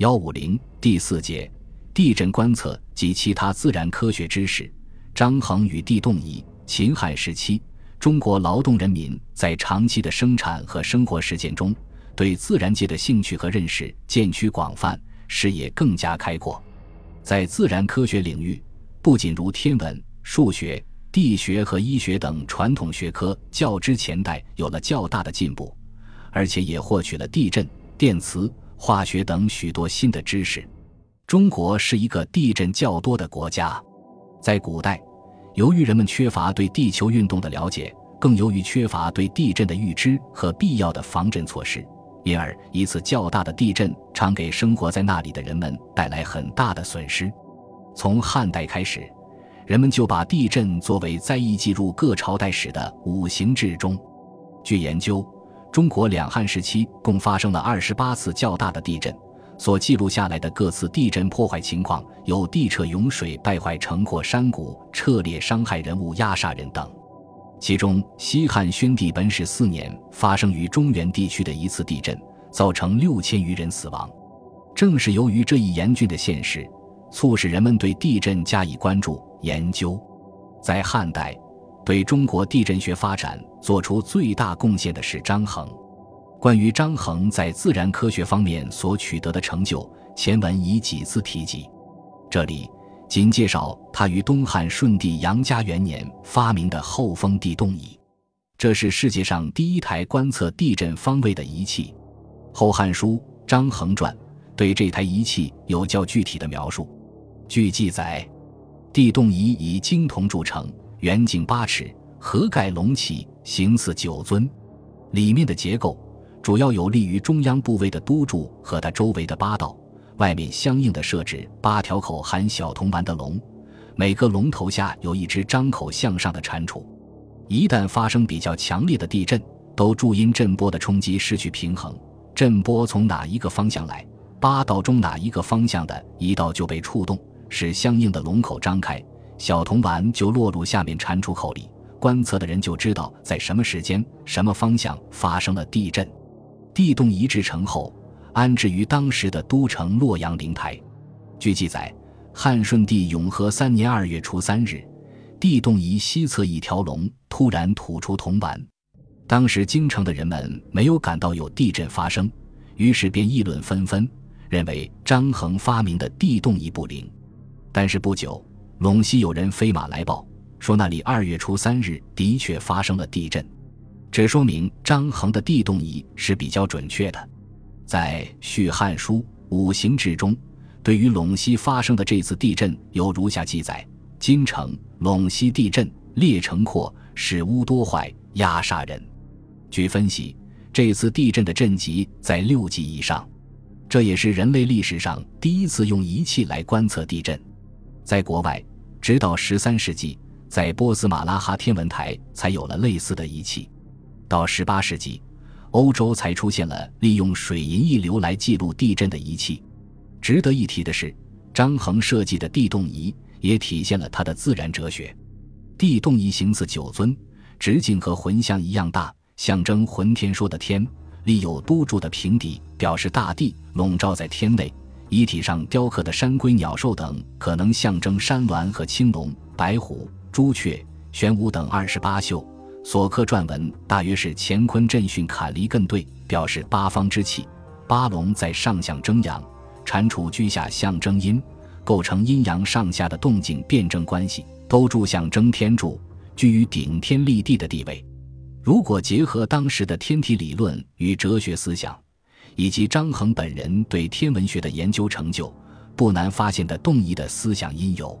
幺五零第四节地震观测及其他自然科学知识。张衡与地动仪。秦汉时期，中国劳动人民在长期的生产和生活实践中，对自然界的兴趣和认识渐趋广泛，视野更加开阔。在自然科学领域，不仅如天文、数学、地学和医学等传统学科较之前代有了较大的进步，而且也获取了地震、电磁。化学等许多新的知识。中国是一个地震较多的国家，在古代，由于人们缺乏对地球运动的了解，更由于缺乏对地震的预知和必要的防震措施，因而一次较大的地震常给生活在那里的人们带来很大的损失。从汉代开始，人们就把地震作为灾异记入各朝代史的五行志中。据研究。中国两汉时期共发生了二十八次较大的地震，所记录下来的各次地震破坏情况有地彻涌水、败坏城廓山谷、彻裂伤害人物、压杀人等。其中，西汉宣帝本始四年发生于中原地区的一次地震，造成六千余人死亡。正是由于这一严峻的现实，促使人们对地震加以关注研究。在汉代。对中国地震学发展做出最大贡献的是张衡。关于张衡在自然科学方面所取得的成就，前文已几次提及，这里仅介绍他于东汉顺帝杨嘉元年发明的后风地动仪，这是世界上第一台观测地震方位的仪器。《后汉书·张衡传》对这台仪器有较具体的描述。据记载，地动仪以金铜铸成。圆径八尺，盒盖隆起，形似九尊。里面的结构主要有利于中央部位的督柱和它周围的八道，外面相应的设置八条口含小铜丸的龙，每个龙头下有一只张口向上的蟾蜍。一旦发生比较强烈的地震，都助因震波的冲击失去平衡，震波从哪一个方向来，八道中哪一个方向的一道就被触动，使相应的龙口张开。小铜丸就落入下面蟾蜍口里，观测的人就知道在什么时间、什么方向发生了地震。地动仪制成后，安置于当时的都城洛阳灵台。据记载，汉顺帝永和三年二月初三日，地动仪西侧一条龙突然吐出铜丸，当时京城的人们没有感到有地震发生，于是便议论纷纷，认为张衡发明的地动仪不灵。但是不久。陇西有人飞马来报，说那里二月初三日的确发生了地震，这说明张衡的地动仪是比较准确的。在《续汉书·五行志》中，对于陇西发生的这次地震有如下记载：金城陇西地震，裂城廓，使屋多坏，压杀人。据分析，这次地震的震级在六级以上，这也是人类历史上第一次用仪器来观测地震。在国外。直到十三世纪，在波斯马拉哈天文台才有了类似的仪器。到十八世纪，欧洲才出现了利用水银溢流来记录地震的仪器。值得一提的是，张衡设计的地动仪也体现了他的自然哲学。地动仪形似九尊，直径和魂像一样大，象征浑天说的天；立有督柱的平底，表示大地笼罩在天内。遗体上雕刻的山龟、鸟兽等，可能象征山峦和青龙、白虎、朱雀、玄武等二十八宿。所刻篆文大约是乾坤震巽坎离艮兑，表示八方之气。八龙在上象征阳，蟾蜍居下象征阴，构成阴阳上下的动静辩证关系。都柱象征天柱，居于顶天立地的地位。如果结合当时的天体理论与哲学思想。以及张衡本人对天文学的研究成就，不难发现的动仪的思想因由。